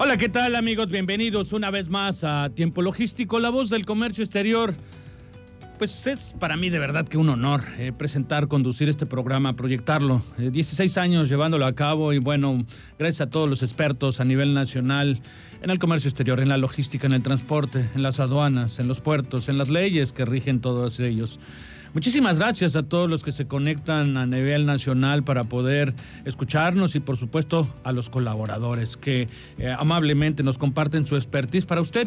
Hola, ¿qué tal amigos? Bienvenidos una vez más a Tiempo Logístico, la voz del comercio exterior. Pues es para mí de verdad que un honor eh, presentar, conducir este programa, proyectarlo. Eh, 16 años llevándolo a cabo y bueno, gracias a todos los expertos a nivel nacional en el comercio exterior, en la logística, en el transporte, en las aduanas, en los puertos, en las leyes que rigen todos ellos. Muchísimas gracias a todos los que se conectan a nivel nacional para poder escucharnos y por supuesto a los colaboradores que eh, amablemente nos comparten su expertise para usted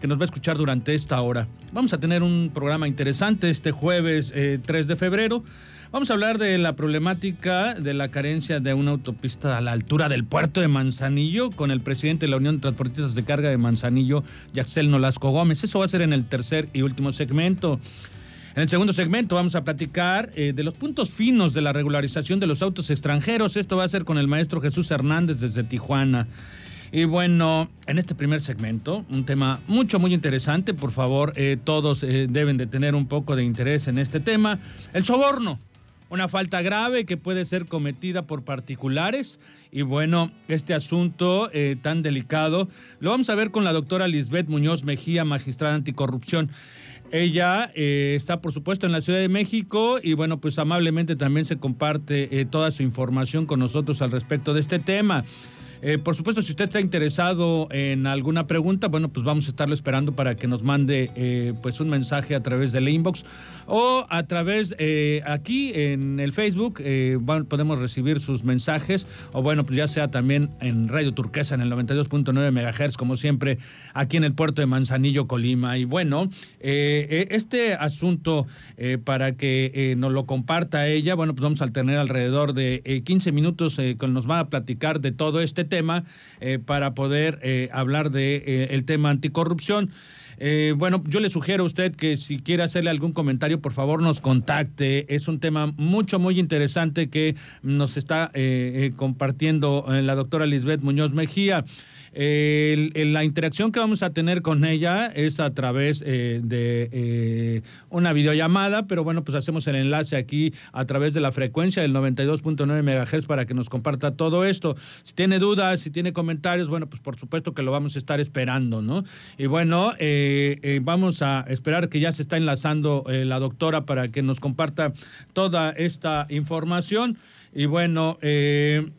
que nos va a escuchar durante esta hora. Vamos a tener un programa interesante este jueves eh, 3 de febrero. Vamos a hablar de la problemática de la carencia de una autopista a la altura del puerto de Manzanillo con el presidente de la Unión de Transportistas de Carga de Manzanillo, Yaxel Nolasco Gómez. Eso va a ser en el tercer y último segmento. En el segundo segmento vamos a platicar eh, de los puntos finos de la regularización de los autos extranjeros. Esto va a ser con el maestro Jesús Hernández desde Tijuana. Y bueno, en este primer segmento, un tema mucho, muy interesante. Por favor, eh, todos eh, deben de tener un poco de interés en este tema. El soborno, una falta grave que puede ser cometida por particulares. Y bueno, este asunto tan delicado lo vamos a ver con la doctora Lisbeth Muñoz Mejía, magistrada anticorrupción. Ella eh, está, por supuesto, en la Ciudad de México y, bueno, pues amablemente también se comparte eh, toda su información con nosotros al respecto de este tema. Eh, por supuesto, si usted está interesado en alguna pregunta, bueno, pues vamos a estarlo esperando para que nos mande eh, pues un mensaje a través del inbox o a través eh, aquí en el Facebook. podemos recibir sus mensajes o bueno, pues ya sea también en Radio Turquesa en el 92.9 MHz, como siempre, aquí en el puerto de Manzanillo, Colima. Y bueno, este asunto para que nos lo comparta ella, bueno, pues vamos a tener alrededor de eh, 15 minutos que nos va a platicar de todo este tema eh, para poder eh, hablar de eh, el tema anticorrupción. Bueno, yo le sugiero a usted que si quiere hacerle algún comentario, por favor nos contacte. Es un tema mucho, muy interesante que nos está compartiendo la doctora Lisbeth Muñoz Mejía. La interacción que vamos a tener con ella es a través eh, de eh, una videollamada, pero bueno, pues hacemos el enlace aquí a través de la frecuencia del 92.9 MHz para que nos comparta todo esto. Si tiene dudas, si tiene comentarios, bueno, pues por supuesto que lo vamos a estar esperando, ¿no? Y bueno, eh, vamos a esperar que ya se está enlazando la doctora para que nos comparta toda esta información. Y bueno, eh,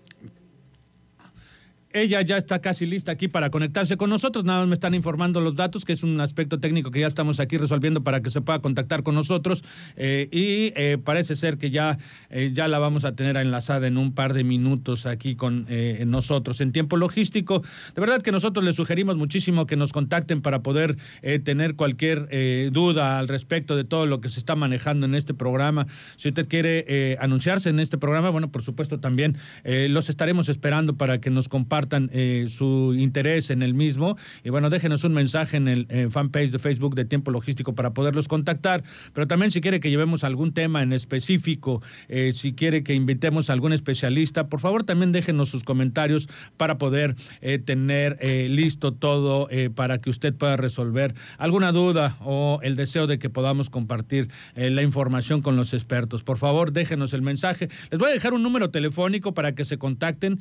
ella ya está casi lista aquí para conectarse con nosotros. Nada más me están informando los datos, que es un aspecto técnico que ya estamos aquí resolviendo para que se pueda contactar con nosotros. Eh, y eh, parece ser que ya, eh, ya la vamos a tener enlazada en un par de minutos aquí con nosotros en tiempo logístico. De verdad que nosotros les sugerimos muchísimo que nos contacten para poder tener cualquier duda al respecto de todo lo que se está manejando en este programa. Si usted quiere anunciarse en este programa, bueno, por supuesto también los estaremos esperando para que nos compartan eh, su interés en el mismo. Y bueno, déjenos un mensaje en el fanpage de Facebook de Tiempo Logístico para poderlos contactar. Pero también si quiere que llevemos algún tema en específico, eh, si quiere que invitemos a algún especialista, por favor también déjenos sus comentarios para poder eh, tener listo todo para que usted pueda resolver alguna duda o el deseo de que podamos compartir la información con los expertos. Por favor, déjenos el mensaje. Les voy a dejar un número telefónico para que se contacten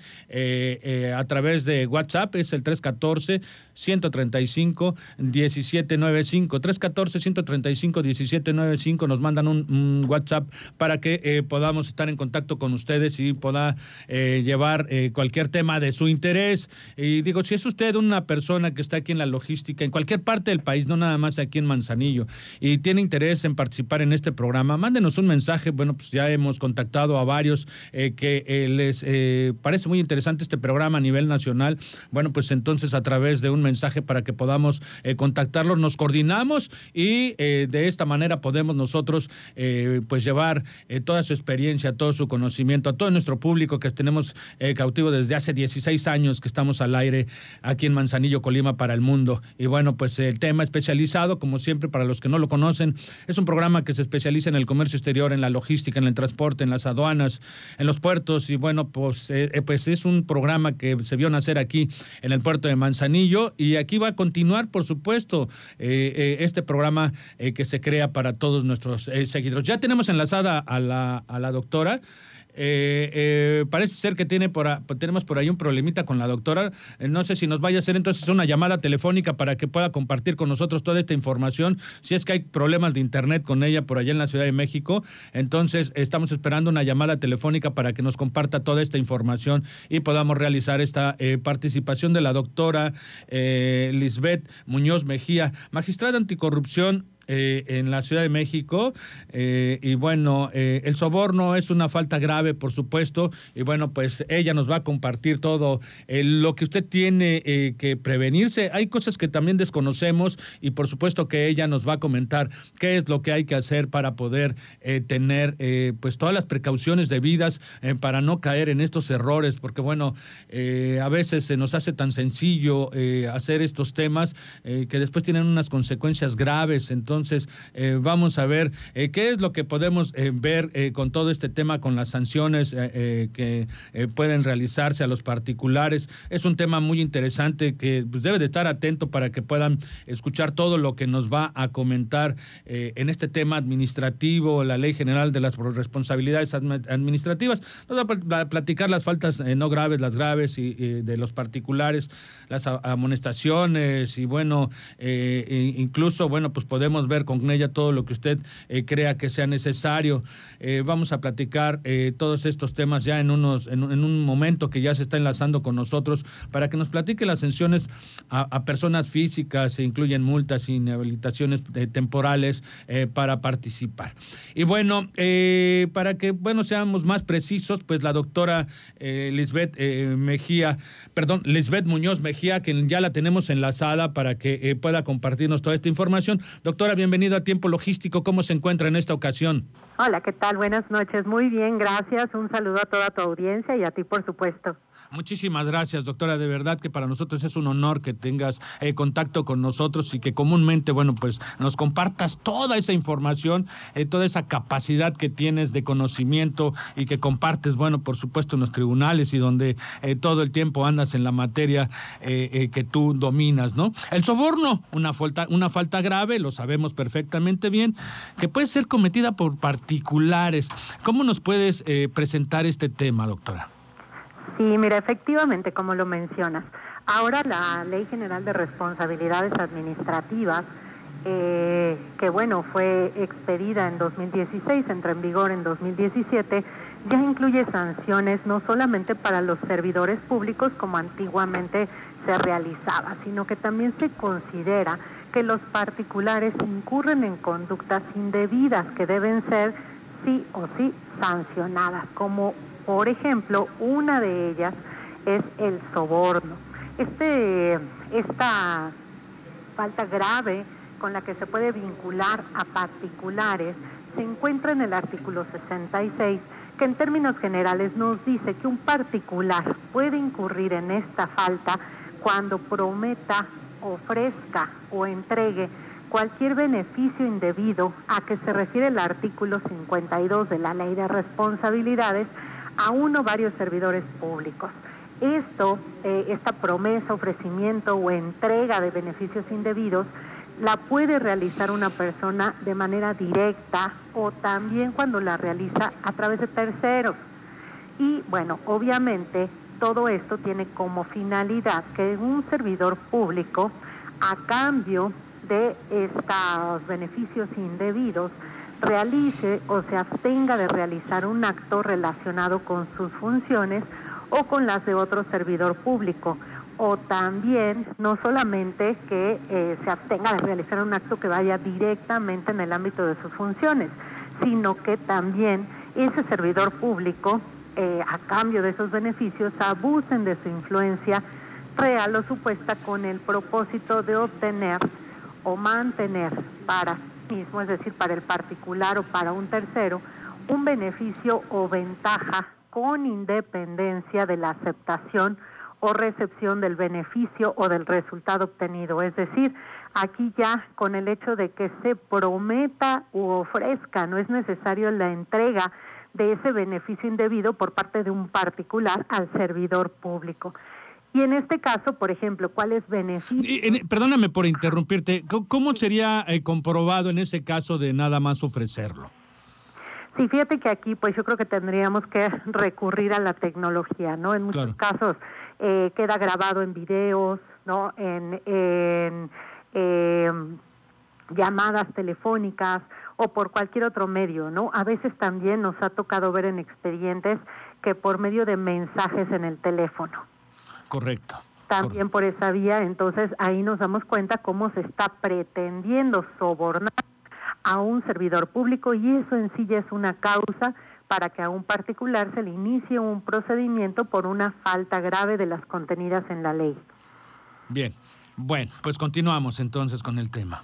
través de WhatsApp, es el 314-135-1795. 314-135-1795 nos mandan un, WhatsApp para que eh, podamos estar en contacto con ustedes y pueda eh, llevar eh, cualquier tema de su interés. Y digo, si es usted una persona que está aquí en la logística, en cualquier parte del país, no nada más aquí en Manzanillo, y tiene interés en participar en este programa, mándenos un mensaje. Bueno, pues ya hemos contactado a varios que les parece muy interesante este programa a nivel nacional. Bueno, pues entonces a través de un mensaje para que podamos contactarlos, nos coordinamos y de esta manera podemos nosotros pues llevar toda su experiencia, todo su conocimiento, a todo nuestro público que tenemos eh, cautivo desde hace 16 años que estamos al aire aquí en Manzanillo, Colima, para el mundo. Y bueno, pues el tema especializado, como siempre, para los que no lo conocen, es un programa que se especializa en el comercio exterior, en la logística, en el transporte, en las aduanas, en los puertos. Y bueno, pues, eh, eh, pues es un programa que se vio nacer aquí en el puerto de Manzanillo y aquí va a continuar, por supuesto, este programa que se crea para todos nuestros seguidores. Ya tenemos enlazada a la, a la doctora. Eh, eh, parece ser que tiene por tenemos por ahí un problemita con la doctora. Eh, no sé si nos vaya a hacer entonces una llamada telefónica para que pueda compartir con nosotros toda esta información. Si es que hay problemas de internet con ella por allá en la Ciudad de México, entonces estamos esperando una llamada telefónica para que nos comparta toda esta información y podamos realizar esta participación de la doctora Lisbeth Muñoz Mejía, magistrada anticorrupción eh, en la Ciudad de México. Eh, y bueno, eh, el soborno es una falta grave, por supuesto. Y bueno, pues ella nos va a compartir todo lo que usted tiene que prevenirse. Hay cosas que también desconocemos y por supuesto que ella nos va a comentar qué es lo que hay que hacer para poder tener pues todas las precauciones debidas para no caer en estos errores, porque bueno, a veces se nos hace tan sencillo hacer estos temas que después tienen unas consecuencias graves. Entonces, entonces, eh, vamos a ver eh, qué es lo que podemos eh, ver con todo este tema, con las sanciones que pueden realizarse a los particulares. Es un tema muy interesante que pues, debe de estar atento para que puedan escuchar todo lo que nos va a comentar en este tema administrativo, la Ley General de las Responsabilidades Administrativas. Nos va a platicar las faltas no graves, las graves y, de los particulares, las amonestaciones y bueno, incluso, bueno, pues podemos ver con ella todo lo que usted eh, crea que sea necesario. Eh, vamos a platicar eh, todos estos temas ya en, unos, en, un momento que ya se está enlazando con nosotros para que nos platique las sanciones a, personas físicas, se incluyen multas inhabilitaciones temporales para participar. Y bueno, para que bueno seamos más precisos, pues la doctora Lisbeth Mejía, perdón, Lisbeth Muñoz Mejía, que ya la tenemos enlazada para que pueda compartirnos toda esta información. Doctora, bienvenido a Tiempo Logístico. ¿Cómo se encuentra en esta ocasión? Hola, ¿qué tal? Buenas noches. Muy bien, gracias. Un saludo a toda tu audiencia y a ti, por supuesto. Muchísimas gracias, doctora. De verdad que para nosotros es un honor que tengas eh, contacto con nosotros y que comúnmente, bueno, pues nos compartas toda esa información, eh, toda esa capacidad que tienes de conocimiento y que compartes, bueno, por supuesto en los tribunales y donde eh, todo el tiempo andas en la materia que tú dominas, ¿no? El soborno, una falta, una falta grave, lo sabemos perfectamente bien, que puede ser cometida por particulares. ¿Cómo nos puedes presentar este tema, doctora? Sí, mira, efectivamente, como lo mencionas, ahora la Ley General de Responsabilidades Administrativas, eh, que bueno, fue expedida en 2016, entró en vigor en 2017, ya incluye sanciones no solamente para los servidores públicos como antiguamente se realizaba, sino que también se considera que los particulares incurren en conductas indebidas que deben ser sí o sí sancionadas, como por ejemplo, una de ellas es el soborno. Este, esta falta grave con la que se puede vincular a particulares se encuentra en el artículo 66, que en términos generales nos dice que un particular puede incurrir en esta falta cuando prometa, ofrezca o entregue cualquier beneficio indebido a que se refiere el artículo 52 de la Ley de Responsabilidades a uno varios servidores públicos. Esto, eh, esta promesa, ofrecimiento o entrega de beneficios indebidos, la puede realizar una persona de manera directa o también cuando la realiza a través de terceros. Y bueno, obviamente todo esto tiene como finalidad que un servidor público, a cambio de estos beneficios indebidos, realice o se abstenga de realizar un acto relacionado con sus funciones o con las de otro servidor público. O también, no solamente que eh, se abstenga de realizar un acto que vaya directamente en el ámbito de sus funciones, sino que también ese servidor público, eh, a cambio de esos beneficios, abusen de su influencia real o supuesta con el propósito de obtener o mantener para mismo, es decir, para el particular o para un tercero, un beneficio o ventaja con independencia de la aceptación o recepción del beneficio o del resultado obtenido. Es decir, aquí ya con el hecho de que se prometa u ofrezca, no es necesario la entrega de ese beneficio indebido por parte de un particular al servidor público. Y en este caso, por ejemplo, ¿cuál es beneficio? perdóname por interrumpirte. ¿Cómo sería eh, comprobado en ese caso de nada más ofrecerlo? Sí, fíjate que aquí pues yo creo que tendríamos que recurrir a la tecnología, ¿no? En muchos casos eh, queda grabado en videos, ¿no? En, em, llamadas telefónicas o por cualquier otro medio, ¿no? A veces también nos ha tocado ver en expedientes que por medio de mensajes en el teléfono. Correcto. También por esa vía, entonces ahí nos damos cuenta cómo se está pretendiendo sobornar a un servidor público y eso en sí ya es una causa para que a un particular se le inicie un procedimiento por una falta grave de las contenidas en la ley. Bien, bueno, pues continuamos entonces con el tema.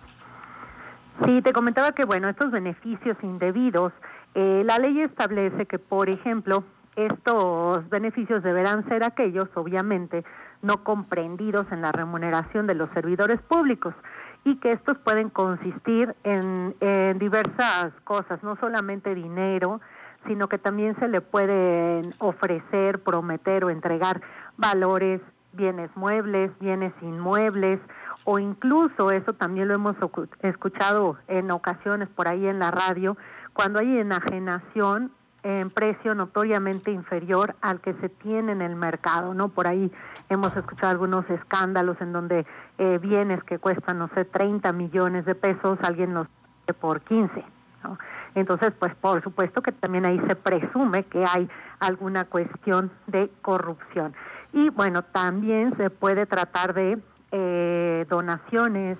Sí, te comentaba que, bueno, estos beneficios indebidos, eh, la ley establece que, por ejemplo, estos beneficios deberán ser aquellos, obviamente, no comprendidos en la remuneración de los servidores públicos y que estos pueden consistir en, diversas cosas, no solamente dinero, sino que también se le pueden ofrecer, prometer o entregar valores, bienes muebles, bienes inmuebles, o incluso eso también lo hemos escuchado en ocasiones por ahí en la radio, cuando hay enajenación en precio notoriamente inferior al que se tiene en el mercado, ¿no? Por ahí hemos escuchado algunos escándalos en donde eh, bienes que cuestan, no sé, 30 millones de pesos, alguien los por 15, ¿no? Entonces, pues por supuesto que también ahí se presume que hay alguna cuestión de corrupción. Y bueno, también se puede tratar de eh, donaciones,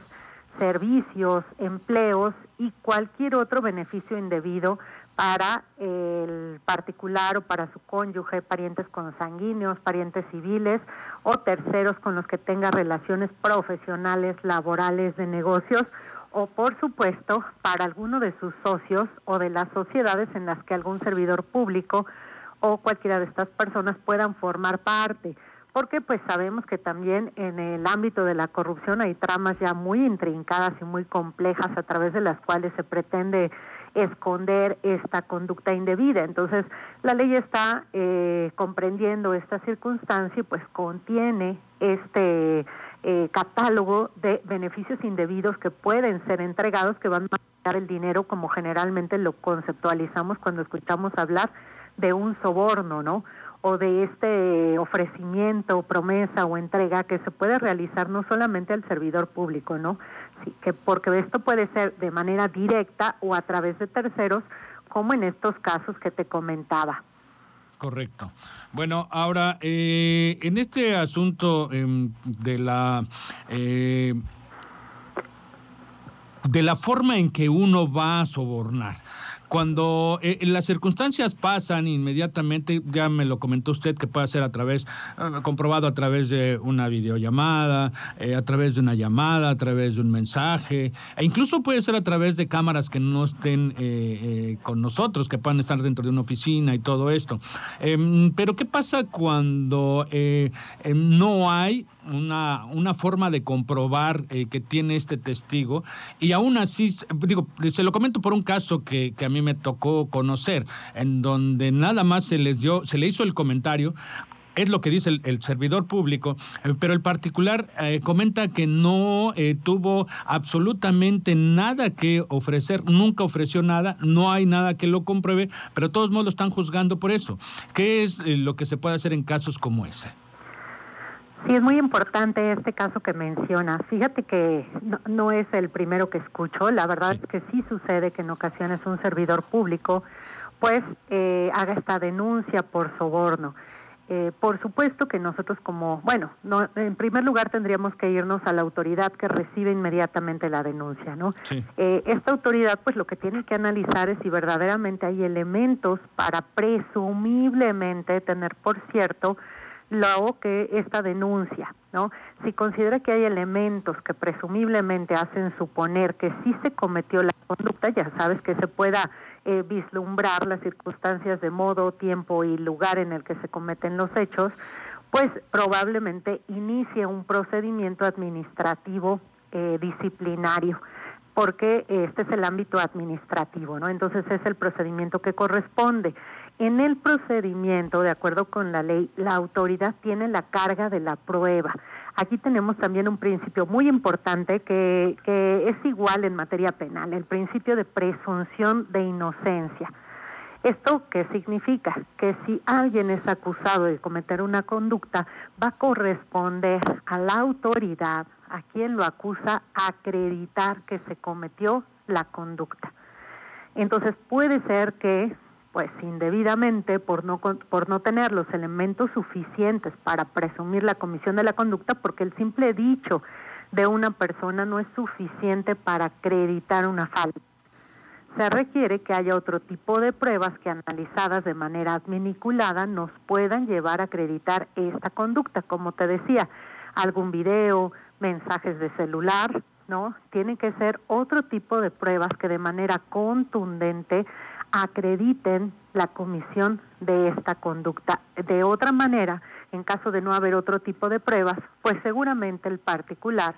servicios, empleos y cualquier otro beneficio indebido para el particular o para su cónyuge, parientes consanguíneos, parientes civiles o terceros con los que tenga relaciones profesionales, laborales, de negocios o por supuesto para alguno de sus socios o de las sociedades en las que algún servidor público o cualquiera de estas personas puedan formar parte. Porque pues sabemos que también en el ámbito de la corrupción hay tramas ya muy intrincadas y muy complejas a través de las cuales se pretende esconder esta conducta indebida. Entonces, la ley está eh, comprendiendo esta circunstancia y pues contiene este eh, catálogo de beneficios indebidos que pueden ser entregados, que van a dar el dinero como generalmente lo conceptualizamos cuando escuchamos hablar de un soborno, ¿no? o de este ofrecimiento, promesa o entrega que se puede realizar no solamente al servidor público, ¿no? Que porque esto puede ser de manera directa o a través de terceros, como en estos casos que te comentaba. Correcto. Bueno, ahora, eh, en este asunto em, de la... Eh, de la forma en que uno va a sobornar cuando eh, las circunstancias pasan inmediatamente, ya me lo comentó usted que puede ser a través, ah, comprobado a través de una videollamada, eh, a través de una llamada, a través de un mensaje, e incluso puede ser a través de cámaras que no estén eh, con nosotros, que puedan estar dentro de una oficina y todo esto. Em, pero ¿qué pasa cuando em, no hay una, una forma de comprobar que tiene este testigo y aún así, digo, se lo comento por un caso que, que a mí me tocó conocer, en donde nada más se les dio, se le hizo el comentario es lo que dice el, servidor público, eh, pero el particular eh, comenta que no eh, tuvo absolutamente nada que ofrecer, nunca ofreció nada, no hay nada que lo compruebe, pero todos modos lo están juzgando por eso. ¿Qué es lo que se puede hacer en casos como ese? Sí, es muy importante este caso que mencionas. Fíjate que no, es el primero que escucho. La verdad es que sí sucede que en ocasiones un servidor público pues haga esta denuncia por soborno. Eh, por supuesto que nosotros como, bueno, no, en primer lugar tendríamos que irnos a la autoridad que recibe inmediatamente la denuncia, ¿no? Eh, esta autoridad pues lo que tiene que analizar es si verdaderamente hay elementos para presumiblemente tener por cierto lo que esta denuncia, ¿no? Si considera que hay elementos que presumiblemente hacen suponer que sí se cometió la conducta, ya sabes que se pueda eh, vislumbrar las circunstancias de modo, tiempo y lugar en el que se cometen los hechos, pues probablemente inicie un procedimiento administrativo eh, disciplinario porque este es el ámbito administrativo, ¿no? Entonces es el procedimiento que corresponde. En el procedimiento, de acuerdo con la ley, la autoridad tiene la carga de la prueba. Aquí tenemos también un principio muy importante que, es igual en materia penal, el principio de presunción de inocencia. ¿Esto qué significa? Que si alguien es acusado de cometer una conducta, va a corresponder a la autoridad, a quien lo acusa, acreditar que se cometió la conducta. Entonces puede ser que pues indebidamente por no por no tener los elementos suficientes para presumir la comisión de la conducta porque el simple dicho de una persona no es suficiente para acreditar una falta. Se requiere que haya otro tipo de pruebas que analizadas de manera adminiculada nos puedan llevar a acreditar esta conducta, como te decía, algún video, mensajes de celular, ¿no? Tienen que ser otro tipo de pruebas que de manera contundente acrediten la comisión de esta conducta. De otra manera, en caso de no haber otro tipo de pruebas, pues seguramente el particular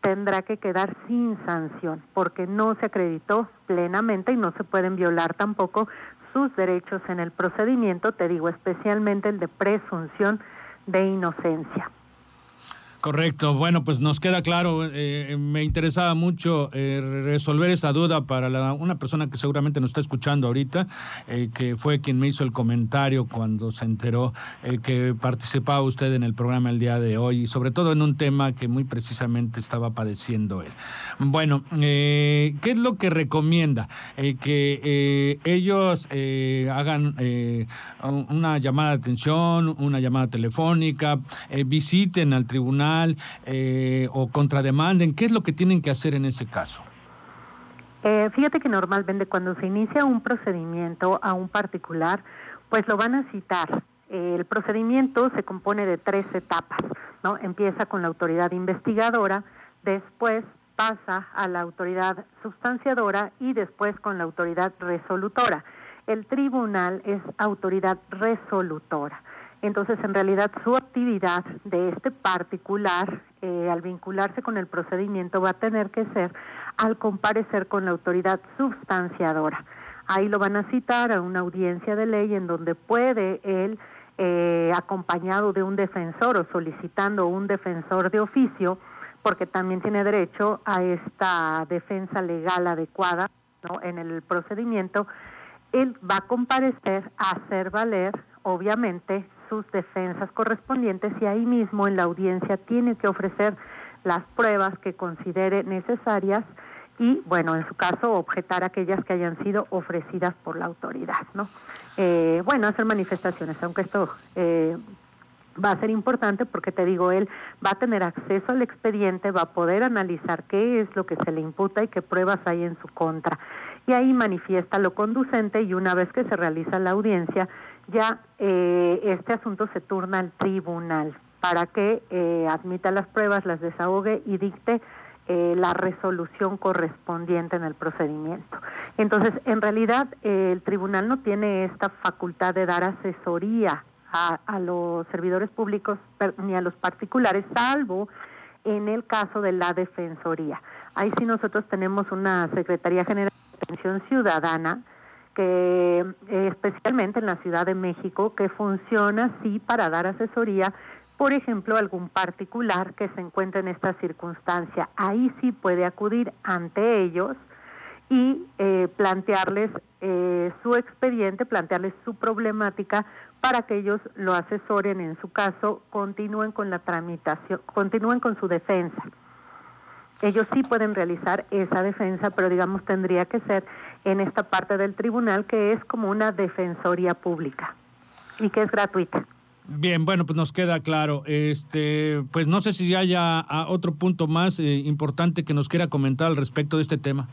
tendrá que quedar sin sanción porque no se acreditó plenamente y no se pueden violar tampoco sus derechos en el procedimiento, te digo especialmente el de presunción de inocencia. Correcto, bueno, pues nos queda claro, eh, me interesaba mucho eh, resolver esa duda para una persona que seguramente nos está escuchando ahorita, eh, que fue quien me hizo el comentario cuando se enteró que participaba usted en el programa el día de hoy y sobre todo en un tema que muy precisamente estaba padeciendo él. Bueno, ¿qué es lo que recomienda? que ellos hagan una llamada de atención, una llamada telefónica, visiten al tribunal eh, o contrademanden? ¿Qué es lo que tienen que hacer en ese caso? Eh, fíjate que normalmente cuando se inicia un procedimiento a un particular, pues lo van a citar. el procedimiento se compone de tres etapas, ¿no? Empieza con la autoridad investigadora, después pasa a la autoridad sustanciadora y después con la autoridad resolutora. El tribunal es autoridad resolutora. Entonces, en realidad, su actividad de este particular, eh, al vincularse con el procedimiento, va a tener que ser al comparecer con la autoridad sustanciadora. Ahí lo van a citar a una audiencia de ley en donde puede él, eh, acompañado de un defensor o solicitando un defensor de oficio, porque también tiene derecho a esta defensa legal adecuada ¿no? en el procedimiento, él va a comparecer a hacer valer, obviamente, sus defensas correspondientes y ahí mismo en la audiencia tiene que ofrecer las pruebas que considere necesarias y, bueno, en su caso, objetar aquellas que hayan sido ofrecidas por la autoridad, ¿no? Eh, bueno, hacer manifestaciones, aunque esto eh, va a ser importante porque te digo, él va a tener acceso al expediente, va a poder analizar qué es lo que se le imputa y qué pruebas hay en su contra. Y ahí manifiesta lo conducente y una vez que se realiza la audiencia, ya eh, este asunto se turna al tribunal para que eh, admita las pruebas, las desahogue y dicte eh, la resolución correspondiente en el procedimiento. Entonces, en realidad, el tribunal no tiene esta facultad de dar asesoría a los servidores públicos ni a los particulares, salvo en el caso de la Defensoría. Ahí sí nosotros tenemos una Secretaría General de Atención Ciudadana, que eh, especialmente en la Ciudad de México, que funciona sí para dar asesoría, por ejemplo, algún particular que se encuentre en esta circunstancia. Ahí sí puede acudir ante ellos y eh, plantearles eh, su expediente, plantearles su problemática para que ellos lo asesoren en su caso, continúen con la tramitación, continúen con su defensa. Ellos sí pueden realizar esa defensa, pero digamos tendría que ser en esta parte del tribunal que es como una defensoría pública y que es gratuita. Bien, bueno, pues nos queda claro. Este, pues no sé si haya ah, otro punto más eh, importante que nos quiera comentar al respecto de este tema.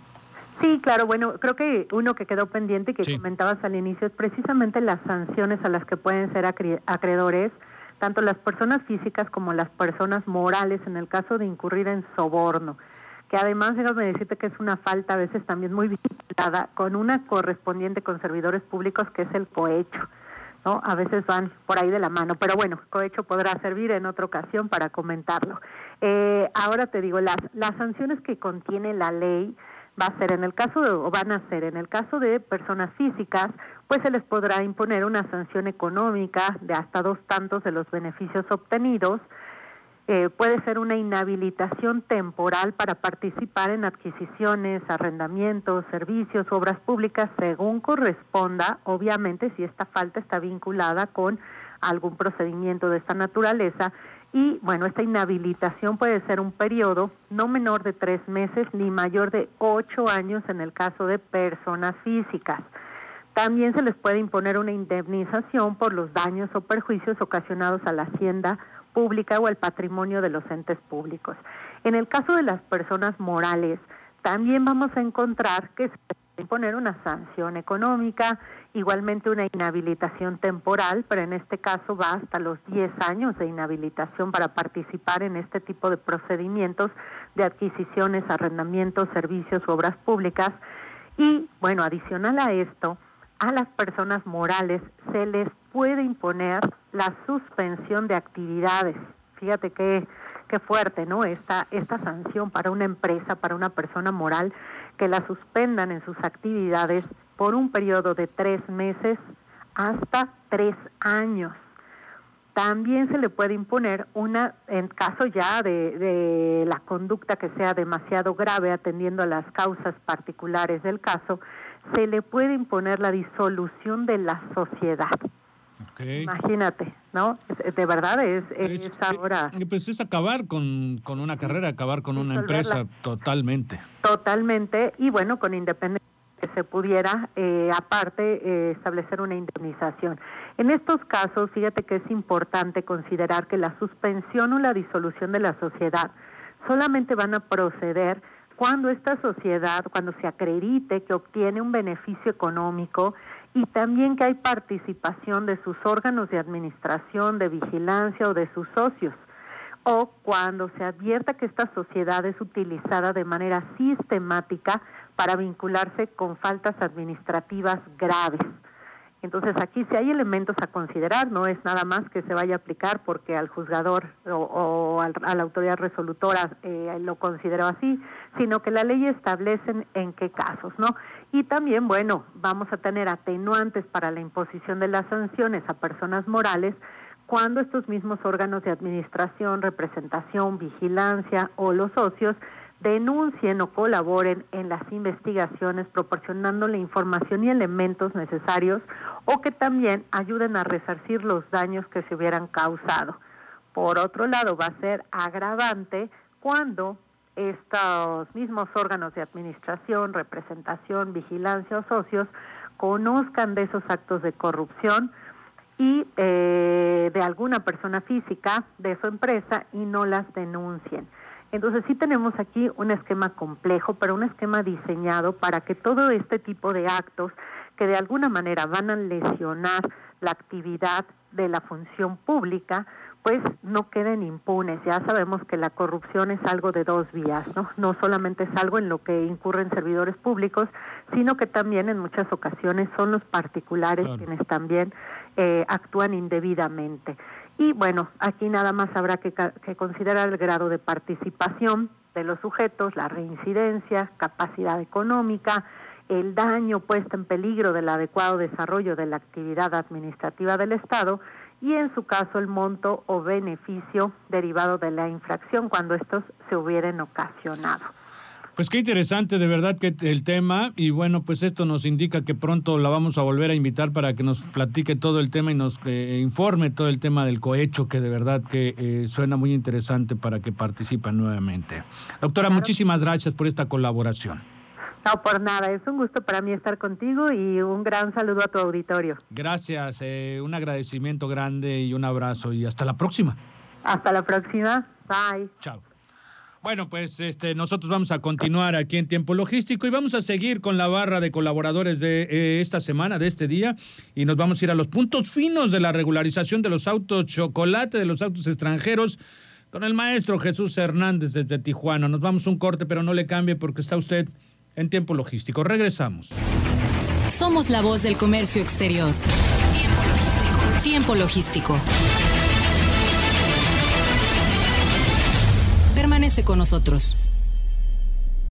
Sí, claro, bueno, creo que uno que quedó pendiente y que comentabas al inicio es precisamente las sanciones a las que pueden ser acreedores, tanto las personas físicas como las personas morales en el caso de incurrir en soborno, que además déjame decirte que es una falta a veces también muy vinculada con una correspondiente con servidores públicos que es el cohecho. ¿no? A veces van por ahí de la mano, pero bueno, cohecho podrá servir en otra ocasión para comentarlo. Eh, ahora te digo, las, las sanciones que contiene la ley, va a ser en el caso de, o van a ser en el caso de personas físicas, pues se les podrá imponer una sanción económica de hasta dos tantos de los beneficios obtenidos. Eh, puede ser una inhabilitación temporal para participar en adquisiciones, arrendamientos, servicios, obras públicas, según corresponda, obviamente si esta falta está vinculada con algún procedimiento de esta naturaleza y bueno, esta inhabilitación puede ser un periodo no menor de tres meses ni mayor de ocho años en el caso de personas físicas. También se les puede imponer una indemnización por los daños o perjuicios ocasionados a la hacienda pública o al patrimonio de los entes públicos. En el caso de las personas morales, también vamos a encontrar que se puede imponer una sanción económica, igualmente una inhabilitación temporal, pero en este caso va hasta los 10 años de inhabilitación para participar en este tipo de procedimientos de adquisiciones, arrendamientos, servicios, obras públicas. Y bueno, adicional a esto, a las personas morales se les puede imponer la suspensión de actividades. Fíjate qué, qué fuerte, ¿no? Esta, esta sanción para una empresa, para una persona moral, que la suspendan en sus actividades por un periodo de tres meses hasta tres años. También se le puede imponer una, en caso ya de, de la conducta que sea demasiado grave atendiendo a las causas particulares del caso, se le puede imponer la disolución de la sociedad. Imagínate, ¿no? De verdad es, es, ahora... Pues es acabar con, con una carrera, acabar con una empresa totalmente. Totalmente, y bueno, con independencia que se pudiera, eh, aparte, eh, establecer una indemnización. En estos casos, fíjate que es importante considerar que la suspensión o la disolución de la sociedad solamente van a proceder cuando esta sociedad, cuando se acredite que obtiene un beneficio económico y también que hay participación de sus órganos de administración, de vigilancia o de sus socios, o cuando se advierta que esta sociedad es utilizada de manera sistemática para vincularse con faltas administrativas graves. Entonces aquí si hay elementos a considerar, no es nada más que se vaya a aplicar porque al juzgador o, a la autoridad resolutora eh, lo consideró así, sino que la ley establece en qué casos, ¿no? Y también, bueno, vamos a tener atenuantes para la imposición de las sanciones a personas morales cuando estos mismos órganos de administración, representación, vigilancia o los socios denuncien o colaboren en las investigaciones proporcionándole información y elementos necesarios o que también ayuden a resarcir los daños que se hubieran causado. Por otro lado, va a ser agravante cuando estos mismos órganos de administración, representación, vigilancia o socios conozcan de esos actos de corrupción y eh, de alguna persona física de su empresa y no las denuncien. Entonces sí tenemos aquí un esquema complejo, pero un esquema diseñado para que todo este tipo de actos que de alguna manera van a lesionar la actividad de la función pública, pues no queden impunes. Ya sabemos que la corrupción es algo de dos vías, ¿no? No solamente es algo en lo que incurren servidores públicos, sino que también en muchas ocasiones son los particulares quienes también eh, actúan indebidamente. Y bueno, aquí nada más habrá que, que considerar el grado de participación de los sujetos, la reincidencia, capacidad económica, el daño puesto en peligro del adecuado desarrollo de la actividad administrativa del Estado y en su caso el monto o beneficio derivado de la infracción cuando estos se hubieran ocasionado. Pues qué interesante de verdad que el tema y bueno, pues esto nos indica que pronto la vamos a volver a invitar para que nos platique todo el tema y nos eh, informe todo el tema del cohecho que de verdad que eh, suena muy interesante para que participen nuevamente. Doctora, muchísimas gracias por esta colaboración. No, por nada, es un gusto para mí estar contigo y un gran saludo a tu auditorio. Gracias, eh, un agradecimiento grande y un abrazo y hasta la próxima. Hasta la próxima, bye. Chao. Bueno, pues este, nosotros vamos a continuar aquí en Tiempo Logístico y vamos a seguir con la barra de colaboradores de eh, esta semana, de este día, y nos vamos a ir a los puntos finos de la regularización de los autos chocolate, de los autos extranjeros, con el maestro Jesús Hernández desde Tijuana. Nos vamos un corte, pero no le cambie porque está usted en Tiempo Logístico. Regresamos. Somos la voz del comercio exterior. Tiempo Logístico. Tiempo Logístico. Permanece con nosotros.